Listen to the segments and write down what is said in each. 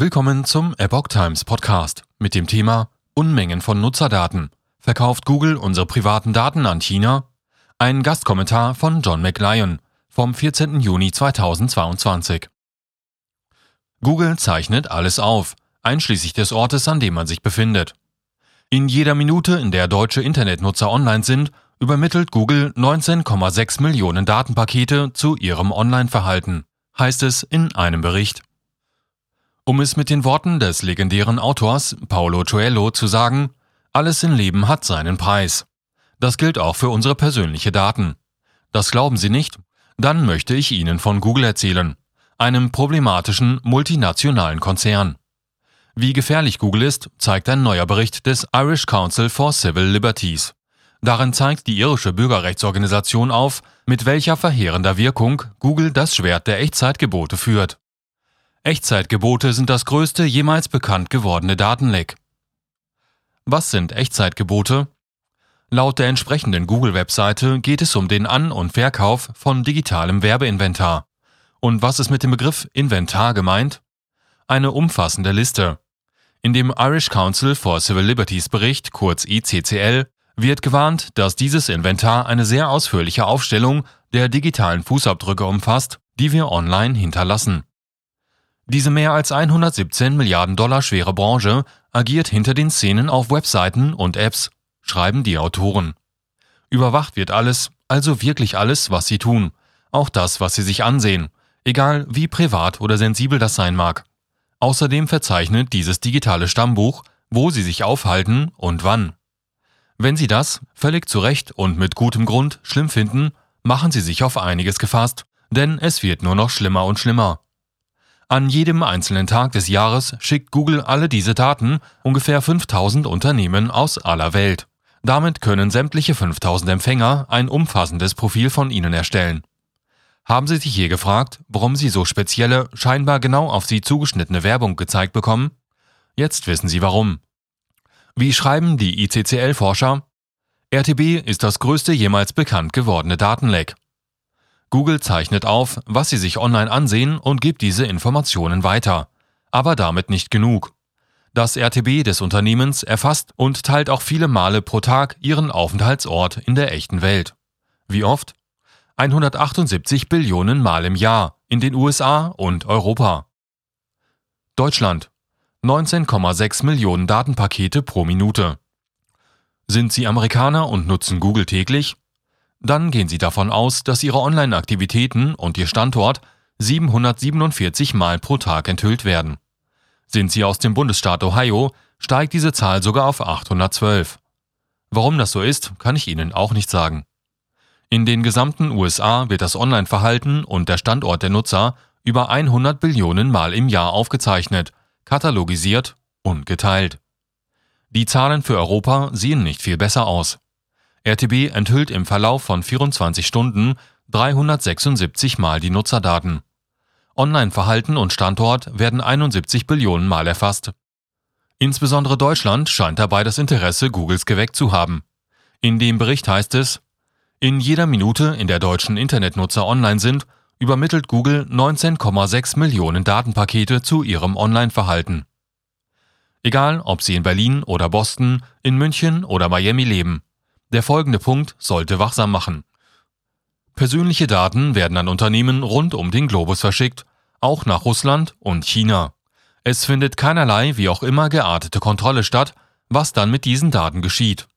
Willkommen zum Epoch Times Podcast mit dem Thema Unmengen von Nutzerdaten. Verkauft Google unsere privaten Daten an China? Ein Gastkommentar von John McLyon vom 14. Juni 2022. Google zeichnet alles auf, einschließlich des Ortes, an dem man sich befindet. In jeder Minute, in der deutsche Internetnutzer online sind, übermittelt Google 19,6 Millionen Datenpakete zu ihrem Online-Verhalten, heißt es in einem Bericht. Um es mit den Worten des legendären Autors Paolo Coelho zu sagen, alles im Leben hat seinen Preis. Das gilt auch für unsere persönliche Daten. Das glauben Sie nicht? Dann möchte ich Ihnen von Google erzählen, einem problematischen multinationalen Konzern. Wie gefährlich Google ist, zeigt ein neuer Bericht des Irish Council for Civil Liberties. Darin zeigt die irische Bürgerrechtsorganisation auf, mit welcher verheerender Wirkung Google das Schwert der Echtzeitgebote führt. Echtzeitgebote sind das größte jemals bekannt gewordene Datenleck. Was sind Echtzeitgebote? Laut der entsprechenden Google-Webseite geht es um den An- und Verkauf von digitalem Werbeinventar. Und was ist mit dem Begriff Inventar gemeint? Eine umfassende Liste. In dem Irish Council for Civil Liberties Bericht, kurz ICCL, wird gewarnt, dass dieses Inventar eine sehr ausführliche Aufstellung der digitalen Fußabdrücke umfasst, die wir online hinterlassen. Diese mehr als 117 Milliarden Dollar schwere Branche agiert hinter den Szenen auf Webseiten und Apps, schreiben die Autoren. Überwacht wird alles, also wirklich alles, was sie tun, auch das, was sie sich ansehen, egal wie privat oder sensibel das sein mag. Außerdem verzeichnet dieses digitale Stammbuch, wo sie sich aufhalten und wann. Wenn Sie das, völlig zu Recht und mit gutem Grund, schlimm finden, machen Sie sich auf einiges gefasst, denn es wird nur noch schlimmer und schlimmer. An jedem einzelnen Tag des Jahres schickt Google alle diese Daten ungefähr 5000 Unternehmen aus aller Welt. Damit können sämtliche 5000 Empfänger ein umfassendes Profil von Ihnen erstellen. Haben Sie sich je gefragt, warum Sie so spezielle, scheinbar genau auf Sie zugeschnittene Werbung gezeigt bekommen? Jetzt wissen Sie warum. Wie schreiben die ICCL-Forscher? RTB ist das größte jemals bekannt gewordene Datenleck. Google zeichnet auf, was Sie sich online ansehen und gibt diese Informationen weiter. Aber damit nicht genug. Das RTB des Unternehmens erfasst und teilt auch viele Male pro Tag Ihren Aufenthaltsort in der echten Welt. Wie oft? 178 Billionen Mal im Jahr in den USA und Europa. Deutschland 19,6 Millionen Datenpakete pro Minute. Sind Sie Amerikaner und nutzen Google täglich? Dann gehen Sie davon aus, dass Ihre Online-Aktivitäten und Ihr Standort 747 Mal pro Tag enthüllt werden. Sind Sie aus dem Bundesstaat Ohio, steigt diese Zahl sogar auf 812. Warum das so ist, kann ich Ihnen auch nicht sagen. In den gesamten USA wird das Online-Verhalten und der Standort der Nutzer über 100 Billionen Mal im Jahr aufgezeichnet, katalogisiert und geteilt. Die Zahlen für Europa sehen nicht viel besser aus. RTB enthüllt im Verlauf von 24 Stunden 376 Mal die Nutzerdaten. Online-Verhalten und Standort werden 71 Billionen Mal erfasst. Insbesondere Deutschland scheint dabei das Interesse Googles geweckt zu haben. In dem Bericht heißt es, in jeder Minute, in der deutschen Internetnutzer online sind, übermittelt Google 19,6 Millionen Datenpakete zu ihrem Online-Verhalten. Egal, ob Sie in Berlin oder Boston, in München oder Miami leben. Der folgende Punkt sollte wachsam machen. Persönliche Daten werden an Unternehmen rund um den Globus verschickt, auch nach Russland und China. Es findet keinerlei wie auch immer geartete Kontrolle statt, was dann mit diesen Daten geschieht,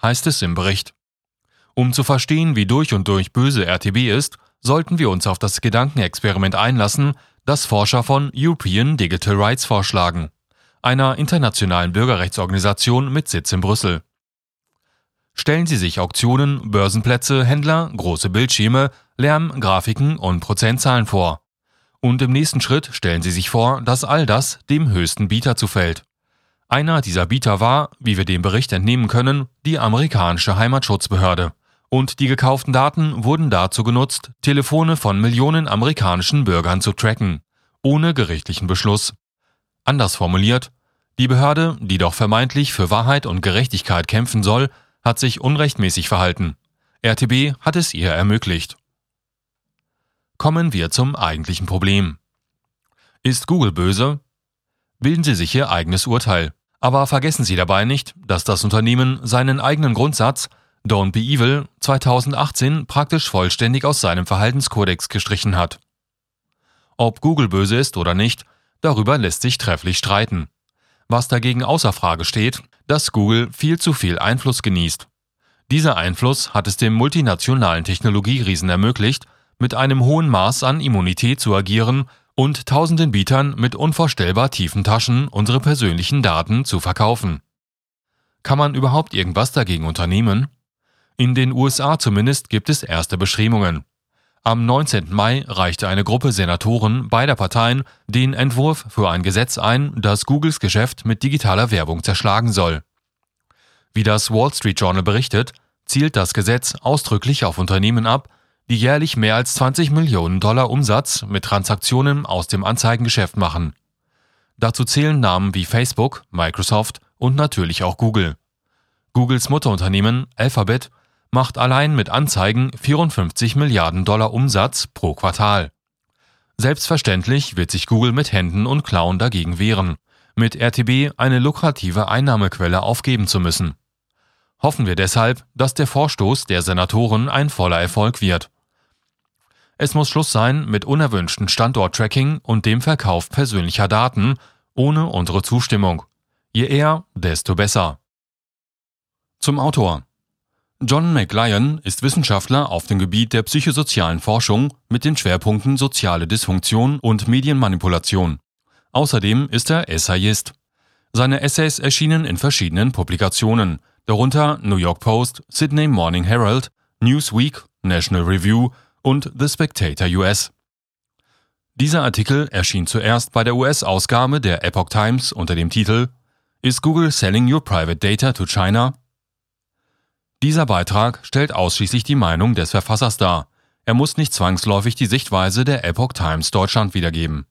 heißt es im Bericht. Um zu verstehen, wie durch und durch böse RTB ist, sollten wir uns auf das Gedankenexperiment einlassen, das Forscher von European Digital Rights vorschlagen, einer internationalen Bürgerrechtsorganisation mit Sitz in Brüssel. Stellen Sie sich Auktionen, Börsenplätze, Händler, große Bildschirme, Lärm, Grafiken und Prozentzahlen vor. Und im nächsten Schritt stellen Sie sich vor, dass all das dem höchsten Bieter zufällt. Einer dieser Bieter war, wie wir dem Bericht entnehmen können, die amerikanische Heimatschutzbehörde. Und die gekauften Daten wurden dazu genutzt, Telefone von Millionen amerikanischen Bürgern zu tracken, ohne gerichtlichen Beschluss. Anders formuliert, die Behörde, die doch vermeintlich für Wahrheit und Gerechtigkeit kämpfen soll, hat sich unrechtmäßig verhalten. RTB hat es ihr ermöglicht. Kommen wir zum eigentlichen Problem. Ist Google böse? Bilden Sie sich Ihr eigenes Urteil. Aber vergessen Sie dabei nicht, dass das Unternehmen seinen eigenen Grundsatz Don't Be Evil 2018 praktisch vollständig aus seinem Verhaltenskodex gestrichen hat. Ob Google böse ist oder nicht, darüber lässt sich trefflich streiten. Was dagegen außer Frage steht, dass Google viel zu viel Einfluss genießt. Dieser Einfluss hat es dem multinationalen Technologieriesen ermöglicht, mit einem hohen Maß an Immunität zu agieren und tausenden Bietern mit unvorstellbar tiefen Taschen unsere persönlichen Daten zu verkaufen. Kann man überhaupt irgendwas dagegen unternehmen? In den USA zumindest gibt es erste Beschriebungen. Am 19. Mai reichte eine Gruppe Senatoren beider Parteien den Entwurf für ein Gesetz ein, das Googles Geschäft mit digitaler Werbung zerschlagen soll. Wie das Wall Street Journal berichtet, zielt das Gesetz ausdrücklich auf Unternehmen ab, die jährlich mehr als 20 Millionen Dollar Umsatz mit Transaktionen aus dem Anzeigengeschäft machen. Dazu zählen Namen wie Facebook, Microsoft und natürlich auch Google. Googles Mutterunternehmen Alphabet macht allein mit Anzeigen 54 Milliarden Dollar Umsatz pro Quartal. Selbstverständlich wird sich Google mit Händen und Klauen dagegen wehren, mit RTB eine lukrative Einnahmequelle aufgeben zu müssen. Hoffen wir deshalb, dass der Vorstoß der Senatoren ein voller Erfolg wird. Es muss Schluss sein mit unerwünschten Standorttracking und dem Verkauf persönlicher Daten ohne unsere Zustimmung. Je eher, desto besser. Zum Autor. John McLyon ist Wissenschaftler auf dem Gebiet der psychosozialen Forschung mit den Schwerpunkten soziale Dysfunktion und Medienmanipulation. Außerdem ist er Essayist. Seine Essays erschienen in verschiedenen Publikationen, darunter New York Post, Sydney Morning Herald, Newsweek, National Review und The Spectator US. Dieser Artikel erschien zuerst bei der US-Ausgabe der Epoch Times unter dem Titel Is Google selling your private data to China? Dieser Beitrag stellt ausschließlich die Meinung des Verfassers dar. Er muss nicht zwangsläufig die Sichtweise der Epoch Times Deutschland wiedergeben